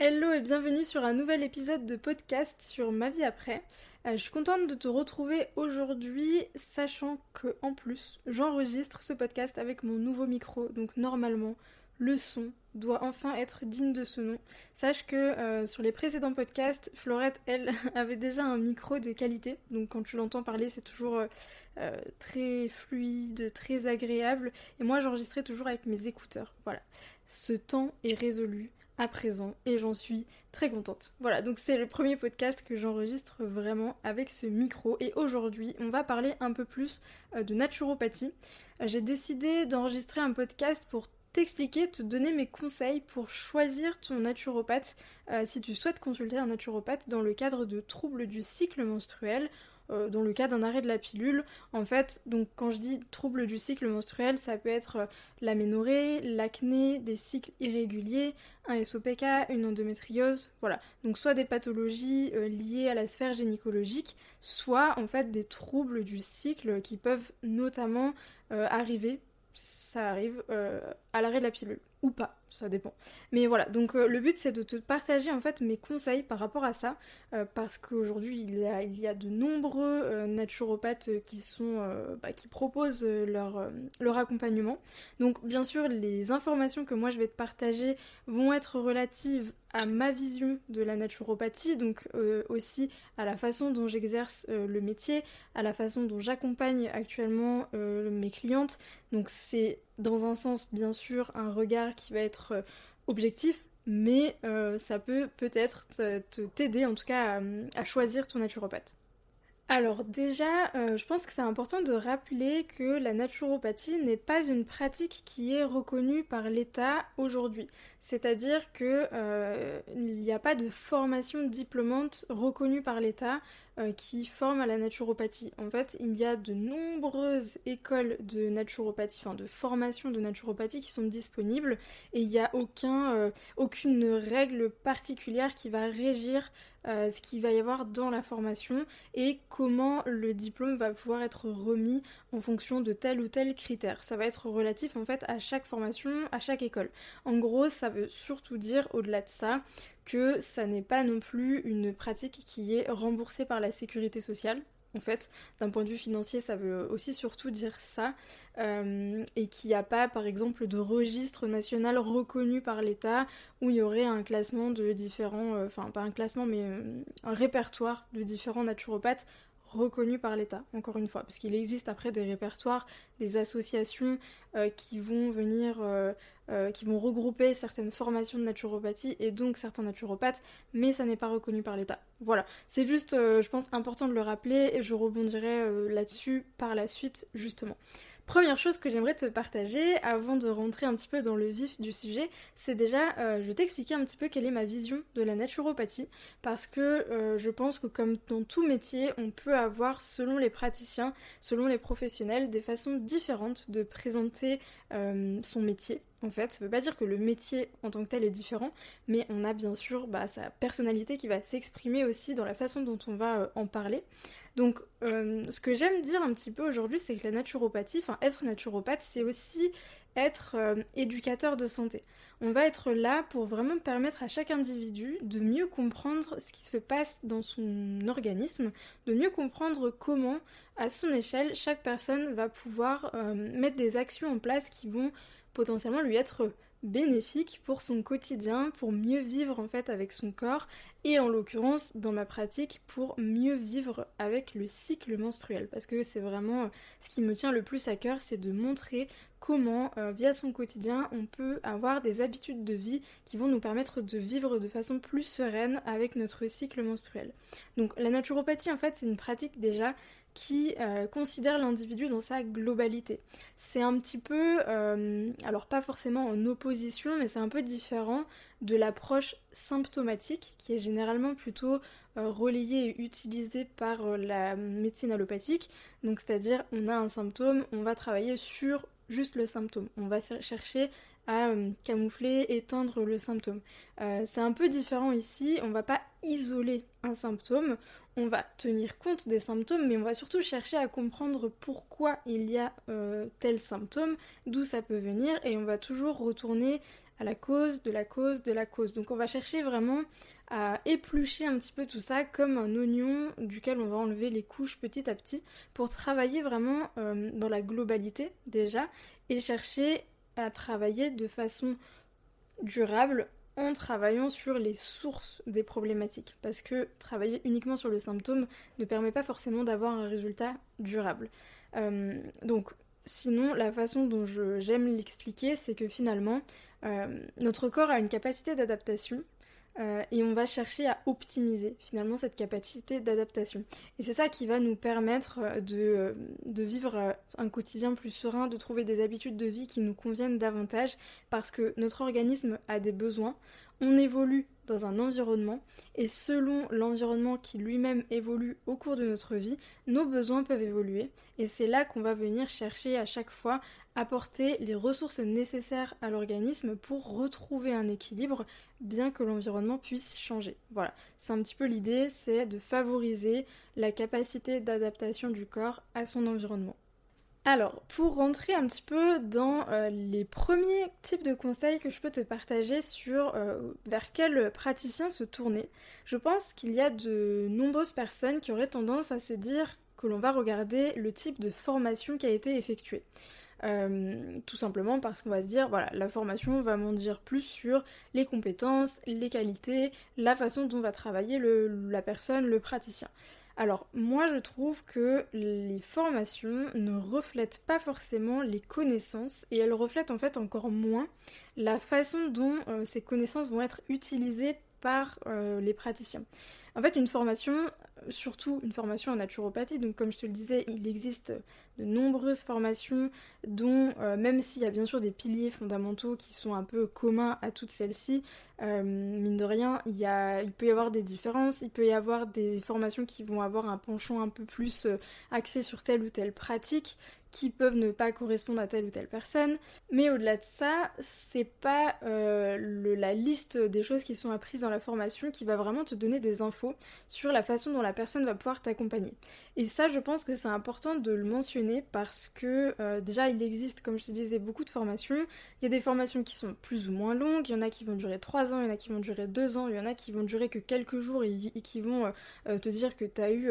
Hello et bienvenue sur un nouvel épisode de podcast sur ma vie après. Euh, je suis contente de te retrouver aujourd'hui, sachant que en plus j'enregistre ce podcast avec mon nouveau micro, donc normalement le son doit enfin être digne de ce nom. Sache que euh, sur les précédents podcasts, Florette, elle, avait déjà un micro de qualité, donc quand tu l'entends parler, c'est toujours euh, très fluide, très agréable, et moi j'enregistrais toujours avec mes écouteurs. Voilà, ce temps est résolu à présent et j'en suis très contente. Voilà, donc c'est le premier podcast que j'enregistre vraiment avec ce micro et aujourd'hui on va parler un peu plus euh, de naturopathie. Euh, j'ai décidé d'enregistrer un podcast pour t'expliquer, te donner mes conseils pour choisir ton naturopathe euh, si tu souhaites consulter un naturopathe dans le cadre de troubles du cycle menstruel euh, dans le cas d'un arrêt de la pilule. En fait, donc quand je dis trouble du cycle menstruel, ça peut être euh, l'aménorrhée, l'acné, des cycles irréguliers, un SOPK, une endométriose, voilà. Donc soit des pathologies euh, liées à la sphère gynécologique, soit en fait des troubles du cycle qui peuvent notamment arriver, ça arrive à l'arrêt de la pilule ou pas, ça dépend. Mais voilà, donc euh, le but c'est de te partager en fait mes conseils par rapport à ça, euh, parce qu'aujourd'hui il, y a, de nombreux euh, naturopathes qui sont bah, qui proposent leur, leur accompagnement. Donc bien sûr les informations que moi je vais te partager vont être relatives à ma vision de la naturopathie, donc aussi à la façon dont j'exerce le métier, à la façon dont j'accompagne actuellement mes clientes. Donc c'est dans un sens bien sûr un regard qui va être euh, objectif, mais euh, ça peut peut-être t'aider en tout cas à, choisir ton naturopathe. Alors déjà, euh, je pense que c'est important de rappeler que la naturopathie n'est pas une pratique qui est reconnue par l'État aujourd'hui. C'est-à-dire qu'il n'y a pas de formation diplômante reconnue par l'État euh, qui forment à la naturopathie. En fait, il y a de nombreuses écoles de naturopathie, enfin de formation de naturopathie qui sont disponibles et il n'y a aucun, euh, aucune règle particulière qui va régir euh, ce qu'il va y avoir dans la formation et comment le diplôme va pouvoir être remis en fonction de tel ou tel critère. Ça va être relatif en fait à chaque formation, à chaque école. En gros, ça veut surtout dire au-delà de ça que ça n'est pas non plus une pratique qui est remboursée par la sécurité sociale. En fait, d'un point de vue financier, ça veut aussi surtout dire ça, euh, et qu'il n'y a pas, par exemple, de registre national reconnu par l'État où il y aurait un classement de différents, euh, enfin pas un classement, mais euh, un répertoire de différents naturopathes reconnu par l'État, encore une fois, parce qu'il existe après des répertoires, des associations euh, qui vont venir, euh, euh, qui vont regrouper certaines formations de naturopathie et donc certains naturopathes, mais ça n'est pas reconnu par l'État. Voilà, c'est juste, je pense, important de le rappeler et je rebondirai là-dessus par la suite, justement. Première chose que j'aimerais te partager avant de rentrer un petit peu dans le vif du sujet, c'est déjà, euh, je vais t'expliquer un petit peu quelle est ma vision de la naturopathie, parce que euh, je pense que comme dans tout métier, on peut avoir, selon les praticiens, selon les professionnels, des façons différentes de présenter euh, son métier en fait. Ça veut pas dire que le métier en tant que tel est différent, mais on a bien sûr bah, sa personnalité qui va s'exprimer aussi dans la façon dont on va en parler. Donc, euh, ce que j'aime dire un petit peu aujourd'hui, c'est que la naturopathie, enfin être naturopathe, c'est aussi être euh, éducateur de santé. On va être là pour vraiment permettre à chaque individu de mieux comprendre ce qui se passe dans son organisme, de mieux comprendre comment, à son échelle, chaque personne va pouvoir euh, mettre des actions en place qui vont potentiellement lui être bénéfique pour son quotidien, pour mieux vivre en fait avec son corps et en l'occurrence dans ma pratique pour mieux vivre avec le cycle menstruel parce que c'est vraiment euh, ce qui me tient le plus à cœur, c'est de montrer comment euh, via son quotidien on peut avoir des habitudes de vie qui vont nous permettre de vivre de façon plus sereine avec notre cycle menstruel. Donc la naturopathie en fait c'est une pratique déjà qui euh, considère l'individu dans sa globalité. C'est un petit peu, euh, alors pas forcément en opposition, mais c'est un peu différent de l'approche symptomatique qui est généralement plutôt relayée et utilisée par la médecine allopathique. Donc c'est-à-dire on a un symptôme, on va travailler sur juste le symptôme. On va chercher à camoufler, éteindre le symptôme. c'est un peu différent ici, on va pas isoler un symptôme, on va tenir compte des symptômes, mais on va surtout chercher à comprendre pourquoi il y a euh, tel symptôme, d'où ça peut venir, et on va toujours retourner à la cause, de la cause, de la cause. Donc on va chercher vraiment à éplucher un petit peu tout ça comme un oignon duquel on va enlever les couches petit à petit pour travailler vraiment euh, dans la globalité déjà et chercher à travailler de façon durable en travaillant sur les sources des problématiques. Parce que travailler uniquement sur le symptôme ne permet pas forcément d'avoir un résultat durable. Euh, donc sinon, la façon dont j'aime l'expliquer, c'est que finalement, euh, notre corps a une capacité d'adaptation euh, et on va chercher à optimiser finalement cette capacité d'adaptation. Et c'est ça qui va nous permettre euh, de, de, vivre un quotidien plus serein, de trouver des habitudes de vie qui nous conviennent davantage parce que notre organisme a des besoins, on évolue dans un environnement et selon l'environnement qui lui-même évolue au cours de notre vie, nos besoins peuvent évoluer et c'est là qu'on va venir chercher à chaque fois apporter les ressources nécessaires à l'organisme pour retrouver un équilibre bien que l'environnement puisse changer. Voilà, c'est un petit peu l'idée, c'est de favoriser la capacité d'adaptation du corps à son environnement. Alors, pour rentrer un petit peu dans euh, les premiers types de conseils que je peux te partager sur euh, vers quel praticien se tourner, je pense qu'il y a de nombreuses personnes qui auraient tendance à se dire que l'on va regarder le type de formation qui a été effectuée. Euh, tout simplement parce qu'on va se dire, voilà, la formation va m'en dire plus sur les compétences, les qualités, la façon dont va travailler la personne, le praticien. Alors moi je trouve que les formations ne reflètent pas forcément les connaissances et elles reflètent en fait encore moins la façon dont euh, ces connaissances vont être utilisées par euh, les praticiens. En fait une formation surtout une formation en naturopathie. Donc comme je te le disais, il existe de nombreuses formations dont, euh, même s'il y a bien sûr des piliers fondamentaux qui sont un peu communs à toutes celles-ci, euh, mine de rien, il, y a, il peut y avoir des différences, il peut y avoir des formations qui vont avoir un penchant un peu plus euh, axé sur telle ou telle pratique, qui peuvent ne pas correspondre à telle ou telle personne. Mais au-delà de ça, c'est pas la liste des choses qui sont apprises dans la formation qui va vraiment te donner des infos sur la façon dont la personne va pouvoir t'accompagner. Et ça, je pense que c'est important de le mentionner parce que euh, déjà, il existe, comme je te disais, beaucoup de formations. Il y a des formations qui sont plus ou moins longues, il y en a qui vont durer 3 ans, il y en a qui vont durer 2 ans, il y en a qui vont durer que quelques jours et, qui vont euh, te dire que tu as eu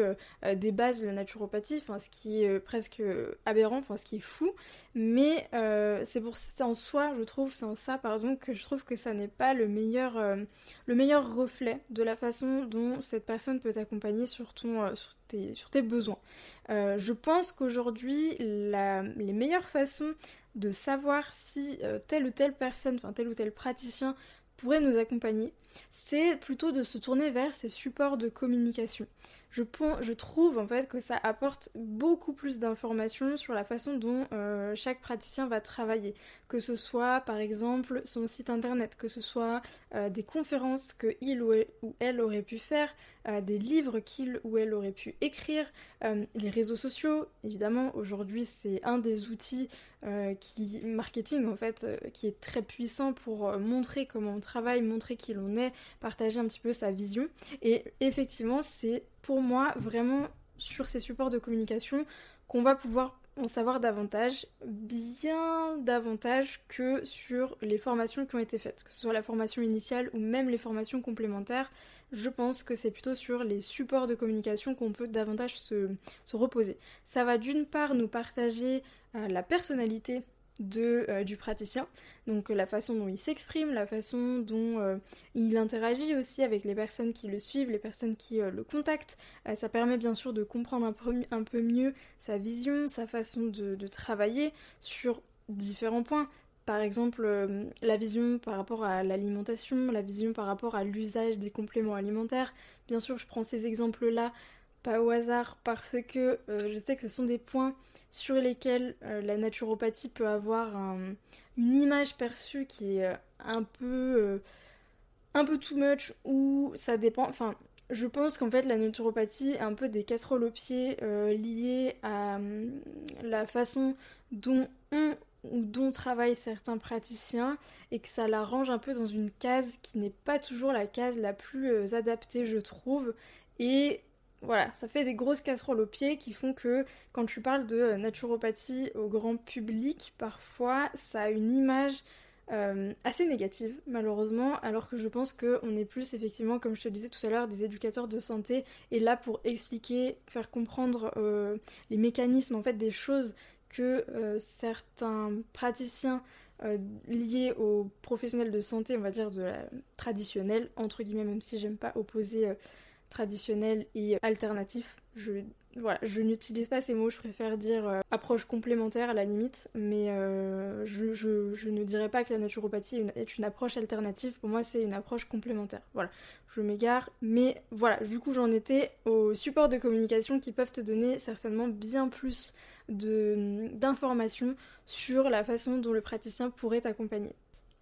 des bases de la naturopathie, enfin, ce qui est presque aberrant enfin ce qui est fou, mais euh, c'est pour ça en soi, je trouve, c'est en ça par exemple que je trouve que ça n'est pas le meilleur, euh, le meilleur reflet de la façon dont cette personne peut t'accompagner sur, euh, sur, tes, besoins. je pense qu'aujourd'hui, les meilleures façons de savoir si telle ou telle personne, enfin tel ou tel praticien pourrait nous accompagner, c'est plutôt de se tourner vers ces supports de communication je, trouve en fait que ça apporte beaucoup plus d'informations sur la façon dont euh, chaque praticien va travailler. Que ce soit par exemple son site internet, que ce soit euh, des conférences que il ou elle, aurait pu faire, euh, des livres qu'il ou elle aurait pu écrire, les réseaux sociaux, évidemment aujourd'hui c'est un des outils qui marketing en fait qui est très puissant pour montrer comment on travaille, montrer qui l'on est, partager un petit peu sa vision et effectivement c'est pour moi vraiment sur ces supports de communication qu'on va pouvoir en savoir davantage, bien davantage que sur les formations qui ont été faites, que ce soit la formation initiale ou même les formations complémentaires. Je pense que c'est plutôt sur les supports de communication qu'on peut davantage se, reposer. Ça va d'une part nous partager euh, la personnalité de, euh, du praticien, donc la façon dont il s'exprime, la façon dont euh, il interagit aussi avec les personnes qui le suivent, les personnes qui euh, le contactent. ça permet bien sûr de comprendre un peu, mieux sa vision, sa façon de, travailler sur différents points. Par exemple, la vision par rapport à l'alimentation, la vision par rapport à l'usage des compléments alimentaires. Bien sûr, je prends ces exemples-là pas au hasard parce que je sais que ce sont des points sur lesquels euh, la naturopathie peut avoir une image perçue qui est euh, un peu euh, un peu too much ou ça dépend enfin je pense qu'en fait la naturopathie est un peu des casseroles aux pieds liées à la façon dont on dont travaillent certains praticiens et que ça la range un peu dans une case qui n'est pas toujours la case la plus adaptée je trouve. Et voilà, ça fait des grosses casseroles aux pieds qui font que quand tu parles de naturopathie au grand public, parfois ça a une image assez négative malheureusement alors que je pense qu'on est plus effectivement comme je te disais tout à l'heure des éducateurs de santé et là pour expliquer faire comprendre les mécanismes en fait des choses que certains praticiens euh, lié aux professionnels de santé, on va dire de la traditionnelle, entre guillemets, même si j'aime pas opposer euh, traditionnel et alternatif. Je, voilà, je n'utilise pas ces mots, je préfère dire euh, approche complémentaire à la limite, mais je, je, ne dirais pas que la naturopathie est une, est une approche alternative, pour moi c'est une approche complémentaire. Voilà, je m'égare, mais voilà, du coup j'en étais aux supports de communication qui peuvent te donner certainement bien plus d'informations sur la façon dont le praticien pourrait t'accompagner.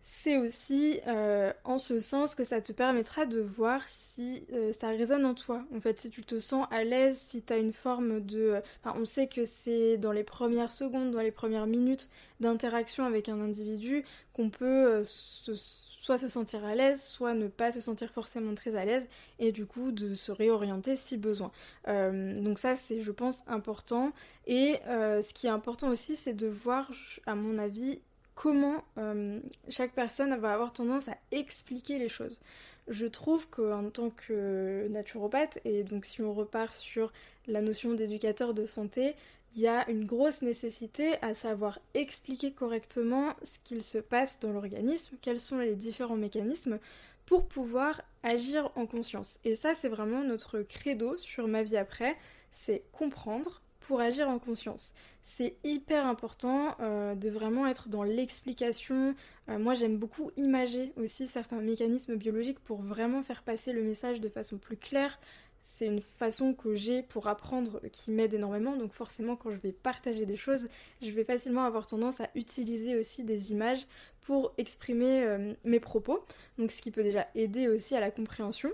C'est aussi euh, en ce sens que ça te permettra de voir si euh, ça résonne en toi. En fait, si tu te sens à l'aise, si tu as une forme de... Enfin, on sait que c'est dans les premières secondes, dans les premières minutes d'interaction avec un individu qu'on peut euh, soit se sentir à l'aise, soit ne pas se sentir forcément très à l'aise, et du coup de se réorienter si besoin. Donc ça c'est je pense important. Et ce qui est important aussi c'est de voir, à mon avis, comment euh, chaque personne va avoir tendance à expliquer les choses. Je trouve qu'en tant que naturopathe, et donc si on repart sur la notion d'éducateur de santé, il y a une grosse nécessité à savoir expliquer correctement ce qu'il se passe dans l'organisme, quels sont les différents mécanismes pour pouvoir agir en conscience. Et ça, c'est vraiment notre credo sur ma vie après, c'est comprendre pour agir en conscience. C'est hyper important euh, de vraiment être dans l'explication. Euh, moi, j'aime beaucoup imager aussi certains mécanismes biologiques pour vraiment faire passer le message de façon plus claire, c'est une façon que j'ai pour apprendre qui m'aide énormément. Donc forcément, quand je vais partager des choses, je vais facilement avoir tendance à utiliser aussi des images pour exprimer euh, mes propos. Donc ce qui peut déjà aider aussi à la compréhension.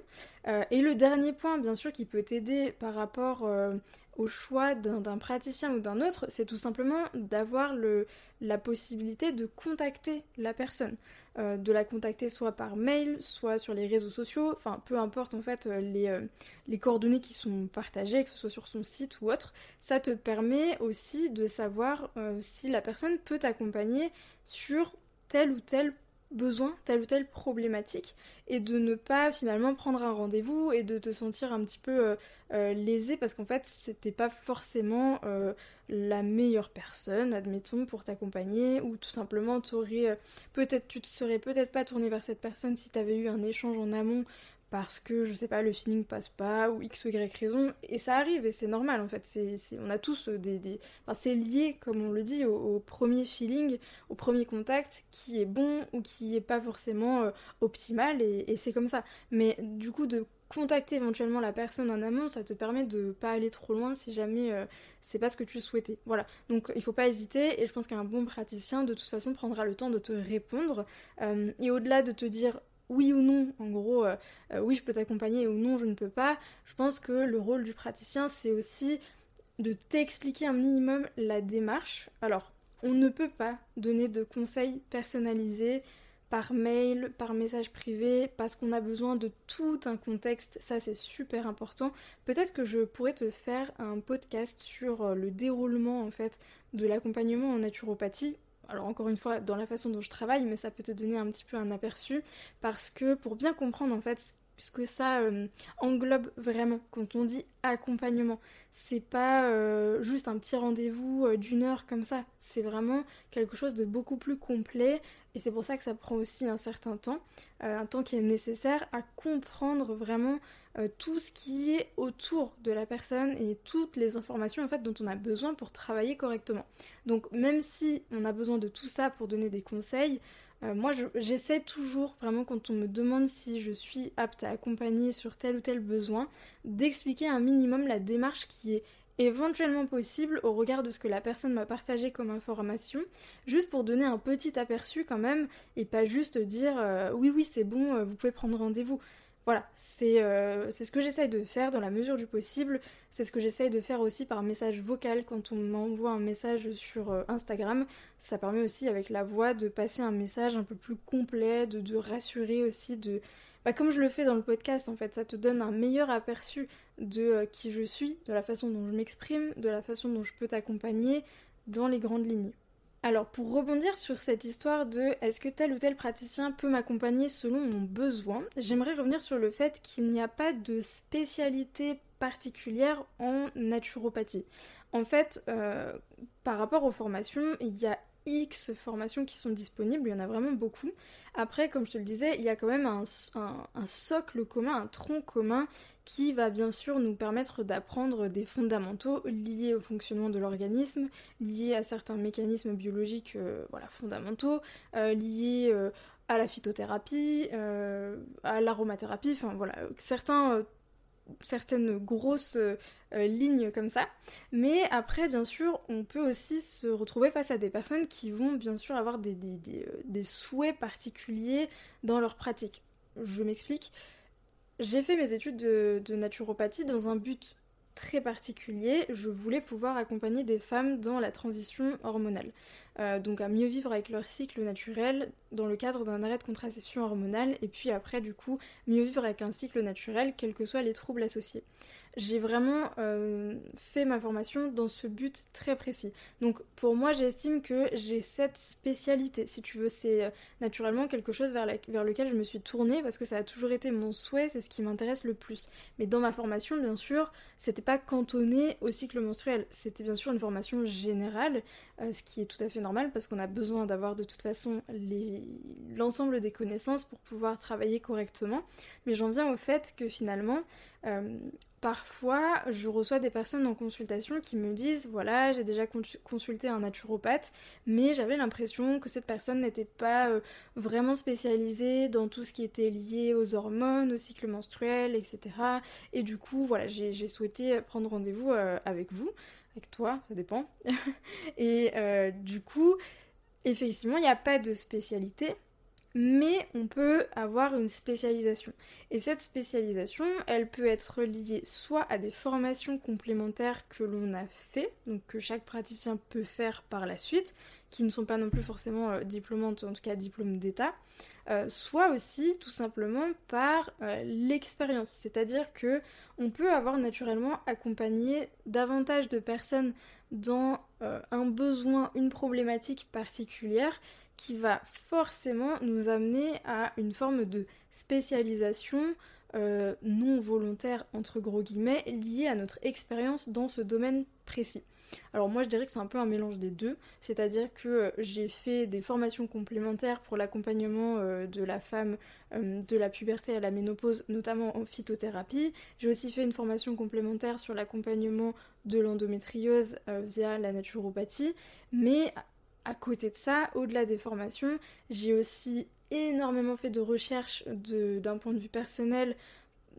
Et le dernier point, bien sûr, qui peut t'aider par rapport au choix d'un praticien ou d'un autre, c'est tout simplement d'avoir la possibilité de contacter la personne. Euh, de la contacter soit par mail, soit sur les réseaux sociaux, enfin peu importe en fait euh, les, euh, les, coordonnées qui sont partagées, que ce soit sur son site ou autre, ça te permet aussi de savoir si la personne peut t'accompagner sur tel ou tel besoin, telle ou telle problématique, et de ne pas finalement prendre un rendez-vous et de te sentir un petit peu euh, euh, lésé parce qu'en fait c'était pas forcément euh, la meilleure personne, admettons, pour t'accompagner, ou tout simplement t'aurais peut-être tu te serais peut-être pas tourné vers cette personne si tu avais eu un échange en amont parce que je sais pas le feeling passe pas ou x ou y raison et ça arrive et c'est normal en fait. C'est, on a tous des, des... Enfin, c'est lié comme on le dit au, premier feeling au premier contact qui est bon ou qui est pas forcément euh, optimal et, c'est comme ça. Mais du coup de contacter éventuellement la personne en amont ça te permet de pas aller trop loin si jamais euh, c'est pas ce que tu souhaitais. Voilà. Donc il faut pas hésiter et je pense qu'un bon praticien de toute façon prendra le temps de te répondre. Euh, et au-delà de te dire oui ou non, en gros, euh, euh, oui je peux t'accompagner ou non je ne peux pas, je pense que le rôle du praticien c'est aussi de t'expliquer un minimum la démarche. Alors, on ne peut pas donner de conseils personnalisés par mail, par message privé, parce qu'on a besoin de tout un contexte, ça c'est super important. Peut-être que je pourrais te faire un podcast sur euh, le déroulement en fait de l'accompagnement en naturopathie alors encore une fois dans la façon dont je travaille, mais ça peut te donner un petit peu un aperçu parce que pour bien comprendre en fait ce que ça euh, englobe vraiment quand on dit accompagnement, c'est pas euh, juste un petit rendez-vous euh, d'une heure comme ça, c'est vraiment quelque chose de beaucoup plus complet et c'est pour ça que ça prend aussi un certain temps, un temps qui est nécessaire à comprendre vraiment euh, tout ce qui est autour de la personne et toutes les informations en fait dont on a besoin pour travailler correctement. Donc même si on a besoin de tout ça pour donner des conseils, euh, moi j'essaie toujours vraiment quand on me demande si je suis apte à accompagner sur tel ou tel besoin, d'expliquer un minimum la démarche qui est éventuellement possible au regard de ce que la personne m'a partagé comme information, juste pour donner un petit aperçu quand même, et pas juste dire euh, oui oui c'est bon, vous pouvez prendre rendez-vous. Voilà, euh, c'est ce que j'essaye de faire dans la mesure du possible. C'est ce que j'essaye de faire aussi par message vocal quand on m'envoie un message sur euh, Instagram. Ça permet aussi avec la voix de passer un message un peu plus complet, de, rassurer aussi, de... Bah, comme je le fais dans le podcast en fait, ça te donne un meilleur aperçu de euh, qui je suis, de la façon dont je m'exprime, de la façon dont je peux t'accompagner dans les grandes lignes. Alors pour rebondir sur cette histoire de est-ce que tel ou tel praticien peut m'accompagner selon mon besoin, j'aimerais revenir sur le fait qu'il n'y a pas de spécialité particulière en naturopathie. En fait, euh, par rapport aux formations, il y a X formations qui sont disponibles, il y en a vraiment beaucoup. Après, comme je te le disais, il y a quand même un, socle commun, un tronc commun qui va bien sûr nous permettre d'apprendre des fondamentaux liés au fonctionnement de l'organisme, liés à certains mécanismes biologiques euh, voilà, fondamentaux, euh, liés euh, à la phytothérapie, à l'aromathérapie, enfin voilà, certains certaines grosses euh, lignes comme ça. Mais après, bien sûr, on peut aussi se retrouver face à des personnes qui vont bien sûr avoir des, des, euh, souhaits particuliers dans leur pratique. Je m'explique. J'ai fait mes études de, de, naturopathie dans un but très particulier. Je voulais pouvoir accompagner des femmes dans la transition hormonale. Euh, donc à mieux vivre avec leur cycle naturel dans le cadre d'un arrêt de contraception hormonale et puis après du coup mieux vivre avec un cycle naturel quels que soient les troubles associés j'ai vraiment euh, fait ma formation dans ce but très précis. Donc pour moi, j'estime que j'ai cette spécialité. Si tu veux, c'est euh, naturellement quelque chose vers, lequel je me suis tournée parce que ça a toujours été mon souhait, c'est ce qui m'intéresse le plus. Mais dans ma formation, bien sûr, c'était pas cantonné au cycle menstruel. C'était bien sûr une formation générale, euh, ce qui est tout à fait normal parce qu'on a besoin d'avoir de toute façon l'ensemble des connaissances pour pouvoir travailler correctement. Mais j'en viens au fait que finalement, Parfois, je reçois des personnes en consultation qui me disent voilà, j'ai déjà consulté un naturopathe, mais j'avais l'impression que cette personne n'était pas euh, vraiment spécialisée dans tout ce qui était lié aux hormones, au cycle menstruel, etc. Et du coup, voilà, j'ai souhaité prendre rendez-vous euh, avec vous, avec toi, ça dépend. Et euh, du coup, effectivement, il n'y a pas de spécialité mais on peut avoir une spécialisation. Et cette spécialisation, elle peut être liée soit à des formations complémentaires que l'on a fait, donc que chaque praticien peut faire par la suite, qui ne sont pas non plus forcément euh, diplômantes, en tout cas diplômes d'État, euh, soit aussi tout simplement par euh, l'expérience. C'est-à-dire que on peut avoir naturellement accompagné davantage de personnes dans un besoin, une problématique particulière qui va forcément nous amener à une forme de spécialisation euh, non volontaire entre gros guillemets liée à notre expérience dans ce domaine précis. Alors moi je dirais que c'est un peu un mélange des deux, c'est-à-dire que euh, j'ai fait des formations complémentaires pour l'accompagnement euh, de la femme de la puberté à la ménopause, notamment en phytothérapie. J'ai aussi fait une formation complémentaire sur l'accompagnement de l'endométriose via la naturopathie, mais à côté de ça, au-delà des formations, j'ai aussi énormément fait de recherches d'un point de vue personnel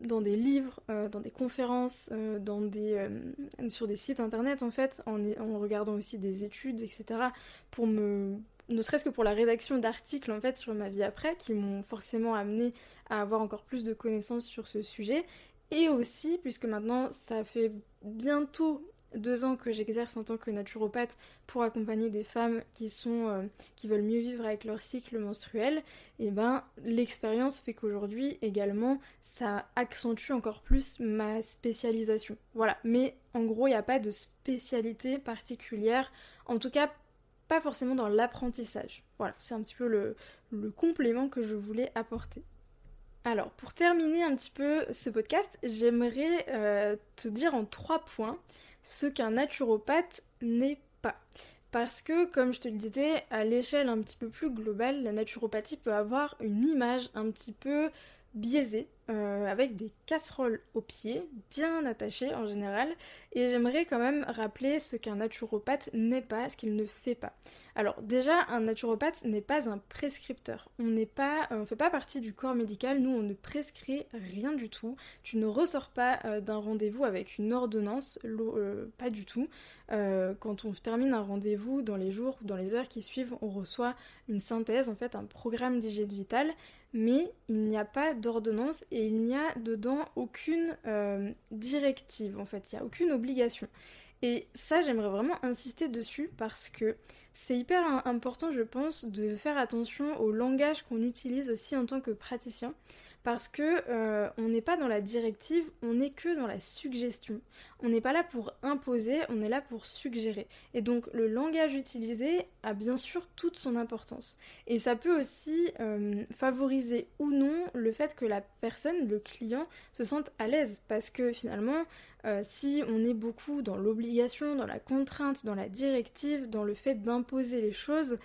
dans des livres, euh, dans des conférences, euh, dans des, euh, sur des sites internet en fait, en, regardant aussi des études, etc. pour me ne serait-ce que pour la rédaction d'articles en fait sur ma vie après, qui m'ont forcément amené à avoir encore plus de connaissances sur ce sujet. Et aussi, puisque maintenant ça fait bientôt deux ans que j'exerce en tant que naturopathe pour accompagner des femmes qui euh, veulent mieux vivre avec leur cycle menstruel, et ben l'expérience fait qu'aujourd'hui également ça accentue encore plus ma spécialisation. Voilà, mais en gros il n'y a pas de spécialité particulière, en tout cas pas forcément dans l'apprentissage. Voilà, c'est un petit peu le, complément que je voulais apporter. Alors, pour terminer un petit peu ce podcast, j'aimerais euh, te dire en trois points ce qu'un naturopathe n'est pas. Parce que, comme je te le disais, à l'échelle un petit peu plus globale, la naturopathie peut avoir une image un petit peu biaisée euh, avec des casseroles aux pieds, bien attachées en général, et j'aimerais quand même rappeler ce qu'un naturopathe n'est pas, ce qu'il ne fait pas. Alors déjà, un naturopathe n'est pas un prescripteur. On n'est pas, on fait pas partie du corps médical. Nous, on ne prescrit rien du tout. Tu ne ressors pas euh, d'un rendez-vous avec une ordonnance, euh, pas du tout. quand on termine un rendez-vous, dans les jours ou dans les heures qui suivent, on reçoit une synthèse, en fait, un programme d'hygiène vitale mais il n'y a pas d'ordonnance il n'y a dedans aucune euh, directive en fait, il n'y a aucune obligation. Et ça, j'aimerais vraiment insister dessus parce que c'est hyper important, je pense, de faire attention au langage qu'on utilise aussi en tant que praticien. Parce que euh, on n'est pas dans la directive, on n'est que dans la suggestion. On n'est pas là pour imposer, on est là pour suggérer. Et donc le langage utilisé a bien sûr toute son importance. Et ça peut aussi euh, favoriser ou non le fait que la personne, le client, se sente à l'aise, parce que finalement, euh, si on est beaucoup dans l'obligation, dans la contrainte, dans la directive, dans le fait d'imposer les choses,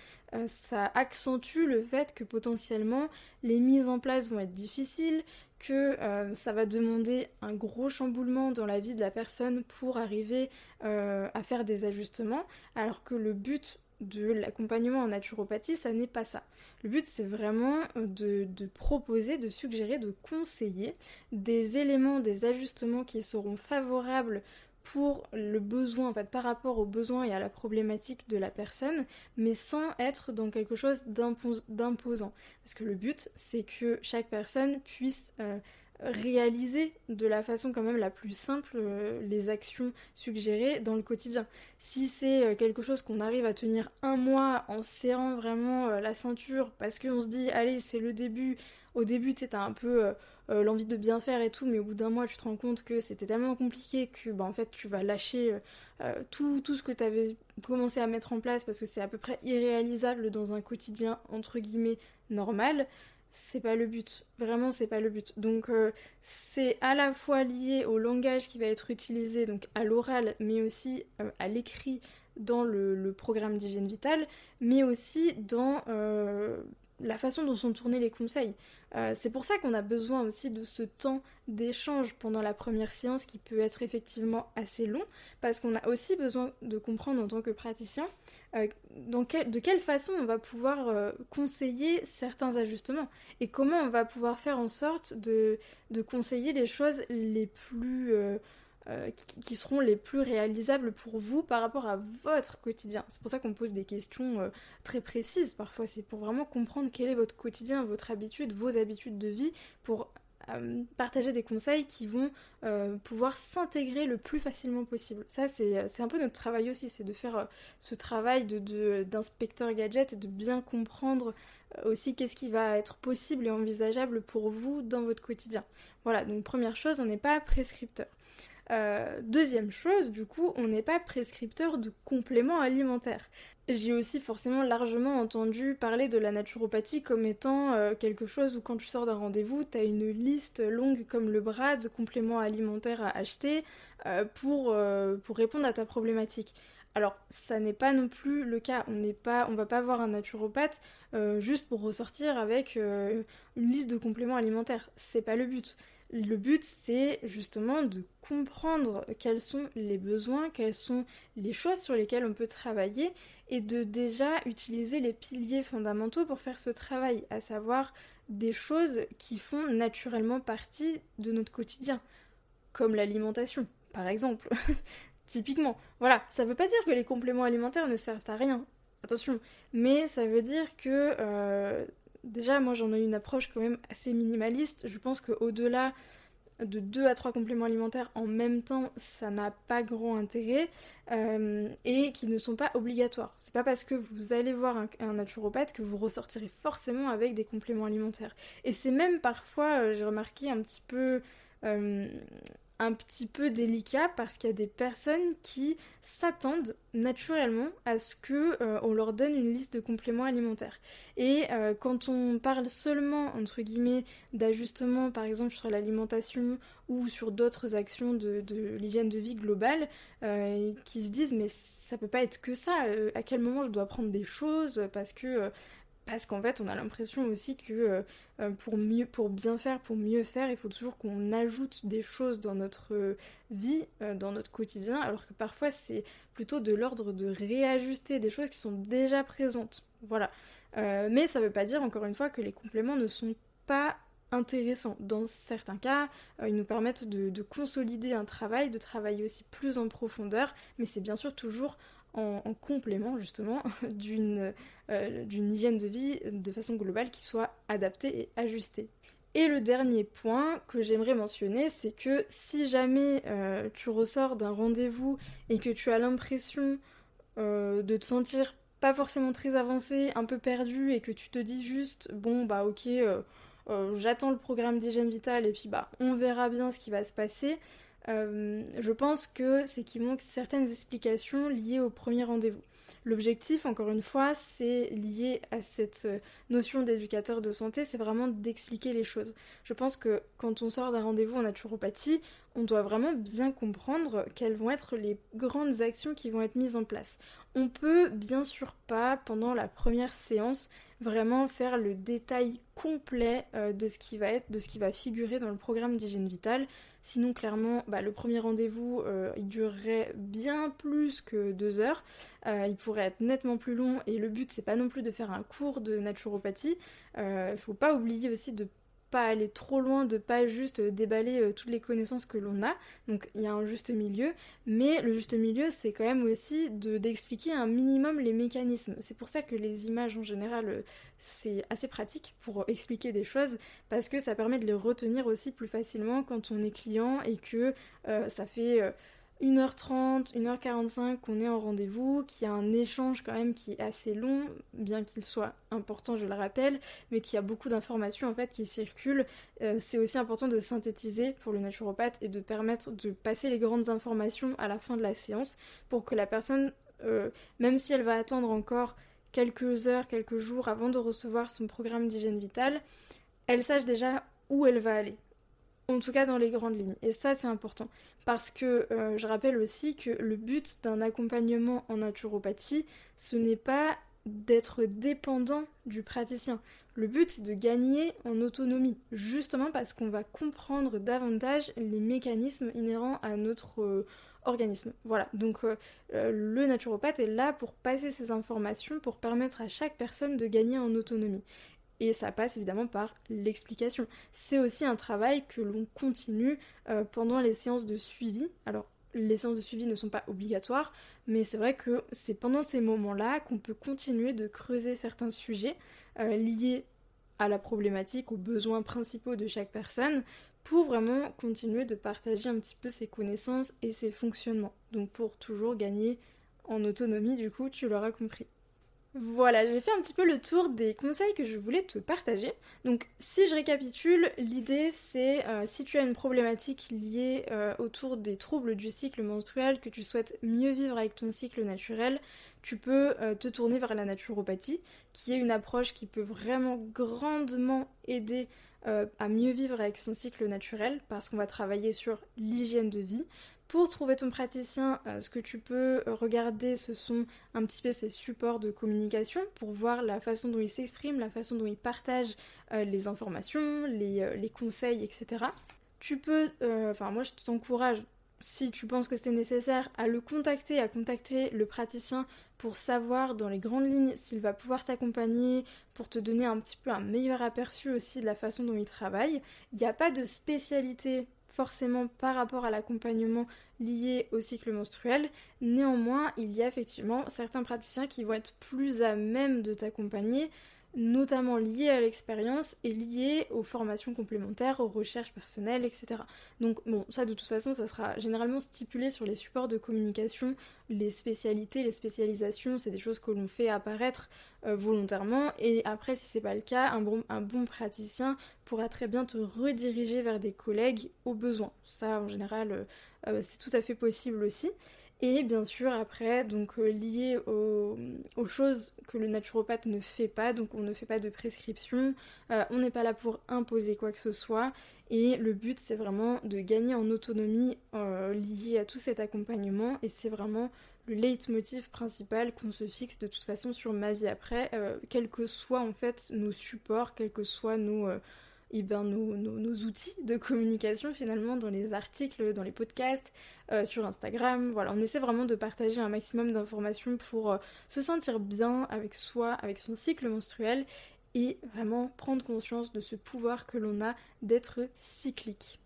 ça accentue le fait que potentiellement les mises en place vont être difficiles, que euh, ça va demander un gros chamboulement dans la vie de la personne pour arriver à faire des ajustements, alors que le but de l'accompagnement en naturopathie, ça n'est pas ça. Le but, c'est vraiment euh, de, proposer, de suggérer, de conseiller des éléments, des ajustements qui seront favorables pour le besoin, en fait, par rapport aux besoins et à la problématique de la personne, mais sans être dans quelque chose d'imposant. Parce que le but, c'est que chaque personne puisse euh, réaliser de la façon quand même la plus simple euh, les actions suggérées dans le quotidien. Si c'est euh, quelque chose qu'on arrive à tenir un mois en serrant vraiment la ceinture parce qu'on se dit allez c'est le début, au début tu un peu l'envie de bien faire et tout mais au bout d'un mois tu te rends compte que c'était tellement compliqué que bah, en fait tu vas lâcher tout, tout ce que tu avais commencé à mettre en place parce que c'est à peu près irréalisable dans un quotidien entre guillemets normal c'est pas le but. Vraiment, c'est pas le but. Donc, euh, c'est à la fois lié au langage qui va être utilisé, donc à l'oral, mais aussi euh, à l'écrit dans le, programme d'hygiène vitale, mais aussi dans euh, la façon dont sont tournés les conseils. Euh, c'est pour ça qu'on a besoin aussi de ce temps d'échange pendant la première séance qui peut être effectivement assez long, parce qu'on a aussi besoin de comprendre en tant que praticien euh, de quelle façon on va pouvoir euh, conseiller certains ajustements et comment on va pouvoir faire en sorte de, de conseiller les choses les plus euh, qui, seront les plus réalisables pour vous par rapport à votre quotidien. C'est pour ça qu'on pose des questions euh, très précises parfois, c'est pour vraiment comprendre quel est votre quotidien, votre habitude, vos habitudes de vie, pour euh, partager des conseils qui vont pouvoir s'intégrer le plus facilement possible. Ça, c'est un peu notre travail aussi, c'est de faire ce travail d'inspecteur gadget et de bien comprendre aussi qu'est-ce qui va être possible et envisageable pour vous dans votre quotidien. Voilà, donc première chose, on n'est pas prescripteur. Euh, deuxième chose, du coup, on n'est pas prescripteur de compléments alimentaires. J'ai aussi forcément largement entendu parler de la naturopathie comme étant euh, quelque chose où quand tu sors d'un rendez-vous, tu as une liste longue comme le bras de compléments alimentaires à acheter euh, pour, pour répondre à ta problématique. Alors, ça n'est pas non plus le cas. On n'est pas, on va pas voir un naturopathe juste pour ressortir avec une liste de compléments alimentaires. C'est pas le but. Le but, c'est justement de comprendre quels sont les besoins, quelles sont les choses sur lesquelles on peut travailler et de déjà utiliser les piliers fondamentaux pour faire ce travail, à savoir des choses qui font naturellement partie de notre quotidien, comme l'alimentation, par exemple. Typiquement, voilà, ça ne veut pas dire que les compléments alimentaires ne servent à rien, attention, mais ça veut dire que euh, déjà, moi j'en ai une approche quand même assez minimaliste. Je pense qu'au-delà de deux à trois compléments alimentaires en même temps, ça n'a pas grand intérêt euh, et qui ne sont pas obligatoires. C'est pas parce que vous allez voir un, naturopathe que vous ressortirez forcément avec des compléments alimentaires. Et c'est même parfois, euh, j'ai remarqué un petit peu euh, un petit peu délicat parce qu'il y a des personnes qui s'attendent naturellement à ce que euh, on leur donne une liste de compléments alimentaires. Et euh, quand on parle seulement entre guillemets d'ajustement par exemple sur l'alimentation ou sur d'autres actions de, l'hygiène de vie globale, euh, qui se disent mais ça peut pas être que ça. à quel moment je dois prendre des choses parce que parce qu'en fait on a l'impression aussi que euh, euh, pour mieux pour bien faire pour mieux faire il faut toujours qu'on ajoute des choses dans notre euh, vie dans notre quotidien. Alors que parfois c'est plutôt de l'ordre de réajuster des choses qui sont déjà présentes. Voilà. Mais ça veut pas dire encore une fois que les compléments ne sont pas intéressants. Dans certains cas ils nous permettent de consolider un travail de travailler aussi plus en profondeur. Mais c'est bien sûr toujours en, complément justement euh, d'une hygiène de vie de façon globale qui soit adaptée et ajustée. Et le dernier point que j'aimerais mentionner, c'est que si jamais euh, tu ressors d'un rendez-vous et que tu as l'impression euh, de te sentir pas forcément très avancé, un peu perdu, et que tu te dis juste, bon bah ok, j'attends le programme d'hygiène vitale et puis bah on verra bien ce qui va se passer. Je pense que c'est qu'il manque certaines explications liées au premier rendez-vous. L'objectif, encore une fois, c'est lié à cette euh, notion d'éducateur de santé, c'est vraiment d'expliquer les choses. Je pense que quand on sort d'un rendez-vous en naturopathie, on doit vraiment bien comprendre quelles vont être les grandes actions qui vont être mises en place. On peut bien sûr pas, pendant la première séance, vraiment faire le détail complet euh, de ce qui va être, de ce qui va figurer dans le programme d'hygiène vitale. Sinon, clairement, bah, le premier rendez-vous, euh, il durerait bien plus que deux heures. Euh, il pourrait être nettement plus long et le but, c'est pas non plus de faire un cours de naturopathie. Il faut pas oublier aussi de aller trop loin, de pas juste déballer euh, toutes les connaissances que l'on a. Donc il y a un juste milieu, mais le juste milieu c'est quand même aussi d'expliquer un minimum les mécanismes. C'est pour ça que les images en général euh, c'est assez pratique pour expliquer des choses parce que ça permet de les retenir aussi plus facilement quand on est client et que euh, ça fait 1h30, 1h45 qu'on est en rendez-vous, qu'il y a un échange quand même qui est assez long, bien qu'il soit important, je le rappelle, mais qu'il y a beaucoup d'informations en fait qui circulent. Euh, c'est aussi important de synthétiser pour le naturopathe et de permettre de passer les grandes informations à la fin de la séance pour que la personne, euh, même si elle va attendre encore quelques heures, quelques jours avant de recevoir son programme d'hygiène vitale, elle sache déjà où elle va aller en tout cas dans les grandes lignes. Et ça, c'est important. Parce que euh, je rappelle aussi que le but d'un accompagnement en naturopathie, ce n'est pas d'être dépendant du praticien. Le but, c'est de gagner en autonomie, justement parce qu'on va comprendre davantage les mécanismes inhérents à notre euh, organisme. Voilà, donc euh, le naturopathe est là pour passer ces informations, pour permettre à chaque personne de gagner en autonomie. Et ça passe évidemment par l'explication. C'est aussi un travail que l'on continue euh, pendant les séances de suivi. Alors, les séances de suivi ne sont pas obligatoires, mais c'est vrai que c'est pendant ces moments-là qu'on peut continuer de creuser certains sujets euh, liés à la problématique, aux besoins principaux de chaque personne, pour vraiment continuer de partager un petit peu ses connaissances et ses fonctionnements. Donc pour toujours gagner en autonomie, du coup, tu l'auras compris. Voilà, j'ai fait un petit peu le tour des conseils que je voulais te partager. Donc si je récapitule, l'idée c'est euh, si tu as une problématique liée euh, autour des troubles du cycle menstruel, que tu souhaites mieux vivre avec ton cycle naturel, tu peux euh, te tourner vers la naturopathie, qui est une approche qui peut vraiment grandement aider à mieux vivre avec son cycle naturel, parce qu'on va travailler sur l'hygiène de vie, pour trouver ton praticien, euh, ce que tu peux regarder, ce sont un petit peu ses supports de communication pour voir la façon dont il s'exprime, la façon dont il partage euh, les informations, les, euh, les, conseils, etc. Tu peux, enfin moi je t'encourage, si tu penses que c'est nécessaire, à le contacter, à contacter le praticien pour savoir dans les grandes lignes s'il va pouvoir t'accompagner, pour te donner un petit peu un meilleur aperçu aussi de la façon dont il travaille. Il n'y a pas de spécialité forcément par rapport à l'accompagnement lié au cycle menstruel. Néanmoins, il y a effectivement certains praticiens qui vont être plus à même de t'accompagner notamment liées à l'expérience et liées aux formations complémentaires, aux recherches personnelles, etc. Donc bon, ça de toute façon, ça sera généralement stipulé sur les supports de communication, les spécialités, les spécialisations, c'est des choses que l'on fait apparaître euh, volontairement. Et après, si c'est pas le cas, un bon, praticien pourra très bien te rediriger vers des collègues au besoin. Ça, en général, euh, euh, c'est tout à fait possible aussi. Et bien sûr, après, donc euh, lié aux, choses que le naturopathe ne fait pas, donc on ne fait pas de prescription, euh, on n'est pas là pour imposer quoi que ce soit, et le but c'est vraiment de gagner en autonomie euh, lié à tout cet accompagnement, et c'est vraiment le leitmotiv principal qu'on se fixe de toute façon sur ma vie. Après, quels que soient en fait nos supports, quels que soient nos et ben, nos, outils de communication finalement dans les articles, dans les podcasts, euh, sur Instagram. Voilà, on essaie vraiment de partager un maximum d'informations pour euh, se sentir bien avec soi, avec son cycle menstruel et vraiment prendre conscience de ce pouvoir que l'on a d'être cyclique.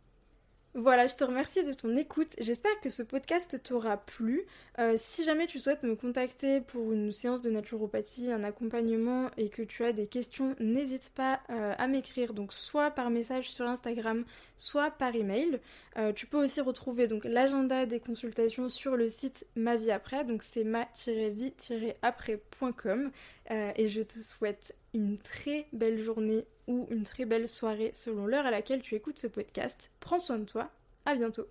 Voilà, je te remercie de ton écoute. J'espère que ce podcast t'aura plu. Euh, si jamais tu souhaites me contacter pour une séance de naturopathie, un accompagnement et que tu as des questions, n'hésite pas euh, à m'écrire donc soit par message sur Instagram, soit par email. Euh, tu peux aussi retrouver donc l'agenda des consultations sur le site Ma Vie Après, donc c'est ma-vie-après.com et je te souhaite une très belle journée ou une très belle soirée selon l'heure à laquelle tu écoutes ce podcast. Prends soin de toi, à bientôt